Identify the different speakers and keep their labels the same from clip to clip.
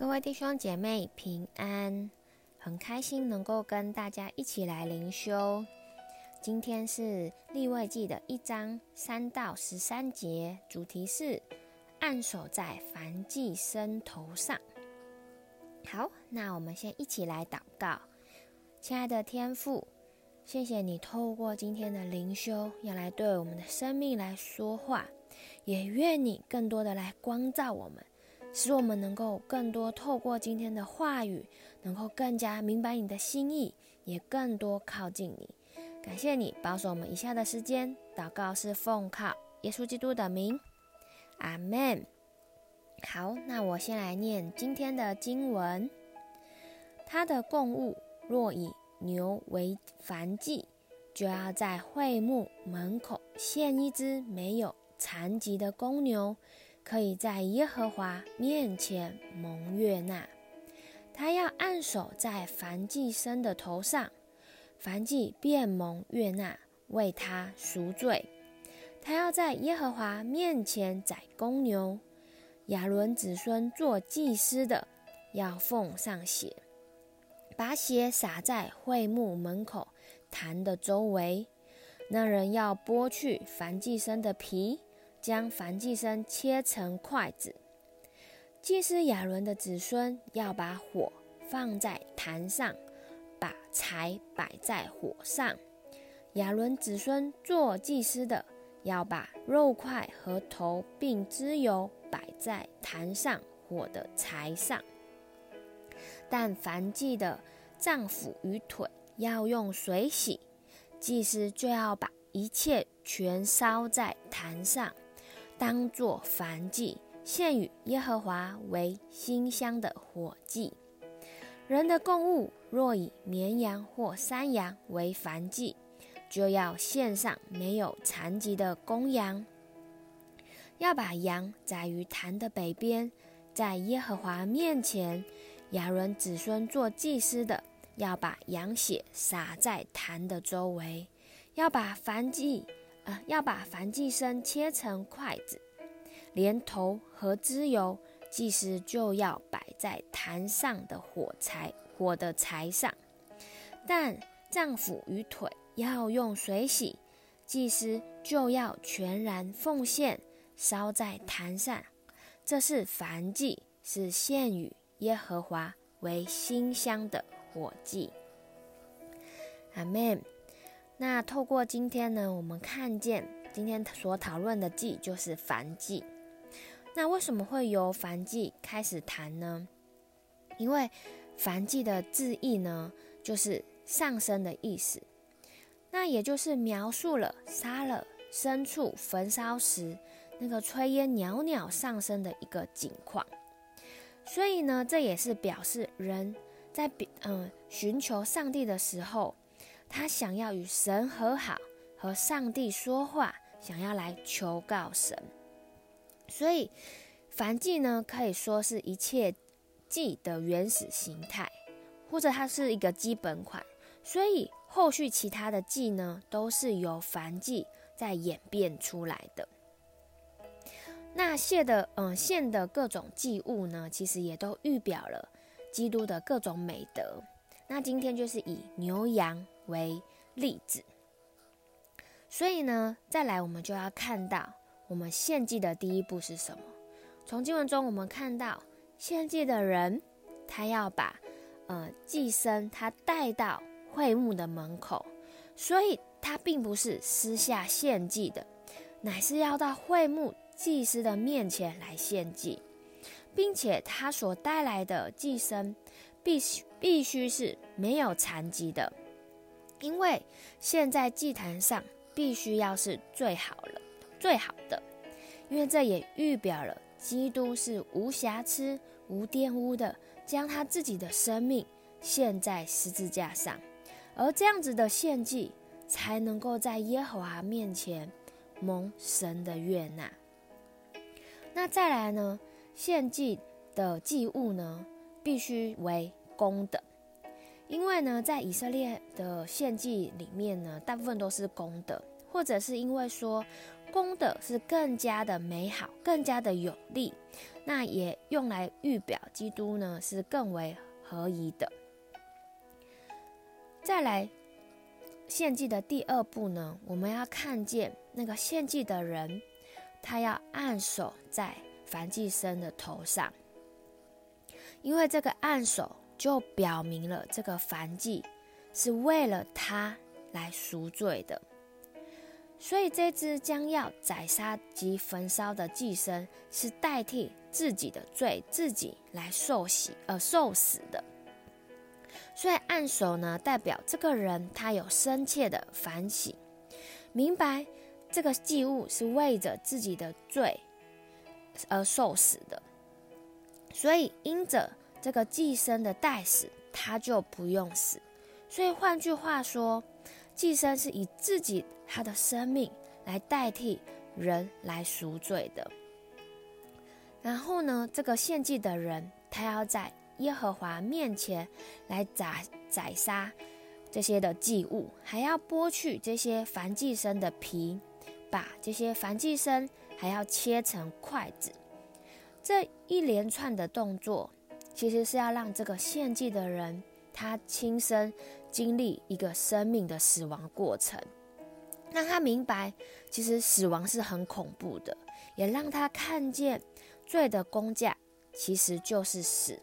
Speaker 1: 各位弟兄姐妹平安，很开心能够跟大家一起来灵修。今天是立位记的一章三到十三节，主题是按手在凡祭生头上。好，那我们先一起来祷告。亲爱的天父，谢谢你透过今天的灵修，要来对我们的生命来说话，也愿你更多的来光照我们。使我们能够更多透过今天的话语，能够更加明白你的心意，也更多靠近你。感谢你保守我们以下的时间，祷告是奉靠耶稣基督的名，阿门。好，那我先来念今天的经文。他的供物若以牛为燔祭，就要在会幕门口献一只没有残疾的公牛。可以在耶和华面前蒙悦纳，他要按手在燔祭牲的头上，燔祭便蒙悦纳，为他赎罪。他要在耶和华面前宰公牛，亚伦子孙做祭司的要奉上血，把血洒在会幕门口坛的周围。那人要剥去燔祭牲的皮。将燔祭牲切成筷子，祭司亚伦的子孙要把火放在坛上，把柴摆在火上。亚伦子孙做祭司的要把肉块和头并脂油摆在坛上火的柴上。但凡祭的脏腑与腿要用水洗，祭司就要把一切全烧在坛上。当作燔祭，献与耶和华为馨香的火祭。人的供物若以绵羊或山羊为燔祭，就要献上没有残疾的公羊。要把羊宰于坛的北边，在耶和华面前。亚伦子孙做祭司的，要把羊血洒在坛的周围。要把燔祭。要把燔祭牲切成筷子，连头和脂油，祭司就要摆在坛上的火柴火的柴上。但脏腑与腿要用水洗，祭司就要全然奉献，烧在坛上。这是燔祭，是献与耶和华为馨香的火祭。阿门。那透过今天呢，我们看见今天所讨论的祭就是燔祭。那为什么会由燔祭开始谈呢？因为燔祭的字义呢，就是上升的意思。那也就是描述了杀了牲畜焚烧时那个炊烟袅袅上升的一个景况。所以呢，这也是表示人在比嗯寻求上帝的时候。他想要与神和好，和上帝说话，想要来求告神。所以，燔祭呢，可以说是一切祭的原始形态，或者它是一个基本款。所以，后续其他的祭呢，都是由燔祭在演变出来的。那献的，嗯，献的各种祭物呢，其实也都预表了基督的各种美德。那今天就是以牛羊为例子，所以呢，再来我们就要看到我们献祭的第一步是什么？从经文中我们看到，献祭的人他要把呃祭牲他带到会幕的门口，所以他并不是私下献祭的，乃是要到会幕祭司的面前来献祭，并且他所带来的祭牲必须。必须是没有残疾的，因为献在祭坛上必须要是最好了、最好的，因为这也预表了基督是无瑕疵、无玷污的，将他自己的生命献在十字架上，而这样子的献祭才能够在耶和华面前蒙神的悦纳。那再来呢，献祭的祭物呢，必须为公的，因为呢，在以色列的献祭里面呢，大部分都是公的，或者是因为说公的是更加的美好，更加的有利。那也用来预表基督呢，是更为合宜的。再来献祭的第二步呢，我们要看见那个献祭的人，他要按手在燔祭牲的头上，因为这个按手就表明了这个燔祭是为了他来赎罪的。所以，这只将要宰杀及焚烧的祭牲，是代替自己的罪，自己来受洗而受死的。所以，按手呢，代表这个人他有深切的反省，明白这个祭物是为着自己的罪而受死的。所以，因着这个寄生的代死，他就不用死。所以，换句话说，寄生是以自己。他的生命来代替人来赎罪的。然后呢，这个献祭的人，他要在耶和华面前来宰宰杀这些的祭物，还要剥去这些凡寄生的皮，把这些凡寄生还要切成筷子。这一连串的动作，其实是要让这个献祭的人，他亲身经历一个生命的死亡过程。让他明白，其实死亡是很恐怖的，也让他看见罪的工价其实就是死。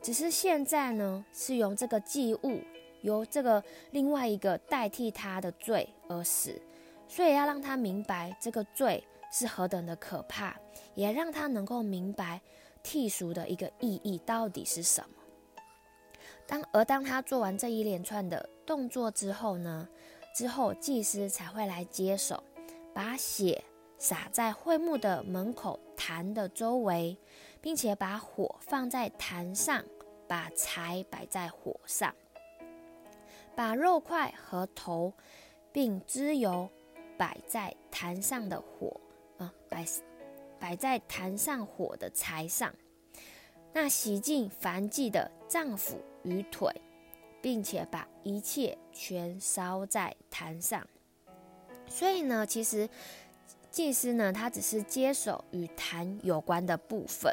Speaker 1: 只是现在呢，是用这个祭物，由这个另外一个代替他的罪而死，所以要让他明白这个罪是何等的可怕，也让他能够明白剔除的一个意义到底是什么。当而当他做完这一连串的动作之后呢，之后，祭司才会来接手，把血洒在会幕的门口坛的周围，并且把火放在坛上，把柴摆在火上，把肉块和头，并脂油摆在坛上的火，啊，摆摆在坛上火的柴上。那洗净燔祭的脏腑与腿。并且把一切全烧在坛上，所以呢，其实祭司呢，他只是接手与坛有关的部分。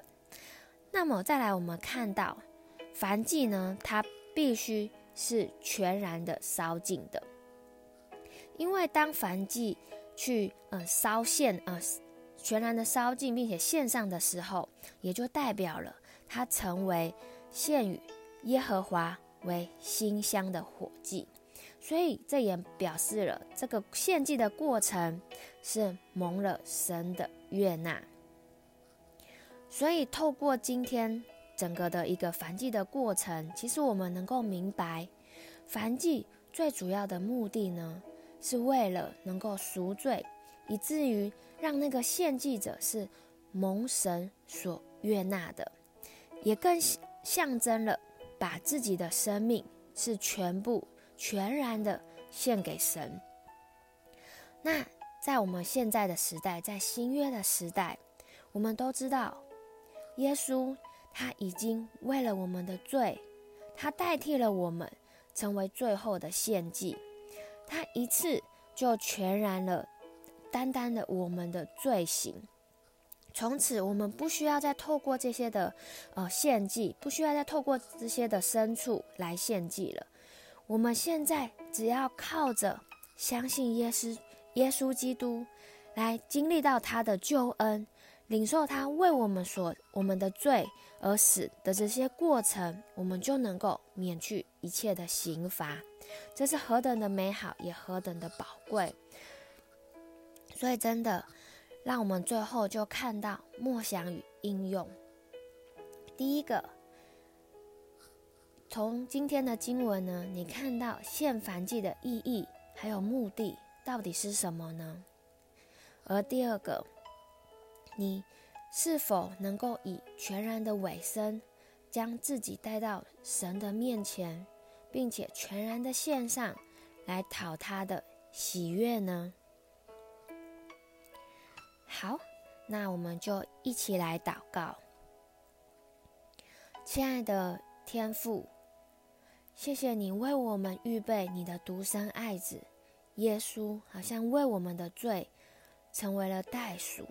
Speaker 1: 那么再来，我们看到燔祭呢，它必须是全然的烧尽的，因为当燔祭去呃烧献呃全然的烧尽，并且献上的时候，也就代表了他成为献与耶和华。为馨香的火祭，所以这也表示了这个献祭的过程是蒙了神的悦纳。所以透过今天整个的一个燔祭的过程，其实我们能够明白，燔祭最主要的目的呢，是为了能够赎罪，以至于让那个献祭者是蒙神所悦纳的，也更象征了。把自己的生命是全部全然的献给神。那在我们现在的时代，在新约的时代，我们都知道，耶稣他已经为了我们的罪，他代替了我们，成为最后的献祭。他一次就全然了单单的我们的罪行。从此，我们不需要再透过这些的呃献祭，不需要再透过这些的牲畜来献祭了。我们现在只要靠着相信耶稣，耶稣基督，来经历到他的救恩，领受他为我们所我们的罪而死的这些过程，我们就能够免去一切的刑罚。这是何等的美好，也何等的宝贵。所以，真的。让我们最后就看到默想与应用。第一个，从今天的经文呢，你看到献燔祭的意义还有目的到底是什么呢？而第二个，你是否能够以全然的委身，将自己带到神的面前，并且全然的献上，来讨他的喜悦呢？好，那我们就一起来祷告。亲爱的天父，谢谢你为我们预备你的独生爱子耶稣，好像为我们的罪成为了代赎。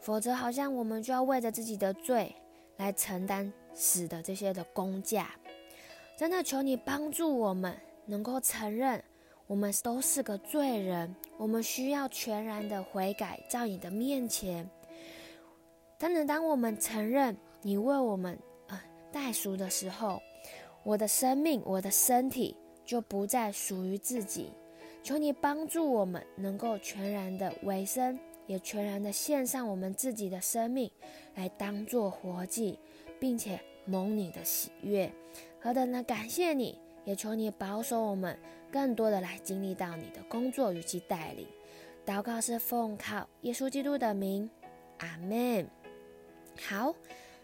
Speaker 1: 否则好像我们就要为着自己的罪来承担死的这些的工价。真的求你帮助我们，能够承认我们都是个罪人，我们需要全然的悔改，在你的面前。当然，当我们承认你为我们呃代赎的时候，我的生命，我的身体就不再属于自己。求你帮助我们，能够全然的委身，也全然的献上我们自己的生命，来当做活祭，并且蒙你的喜悦。何等的感谢你，也求你保守我们，更多的来经历到你的工作与其带领。祷告是奉靠耶稣基督的名，阿门。好，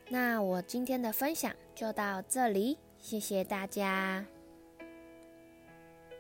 Speaker 1: 那我今天的分享就到这里，谢谢大家。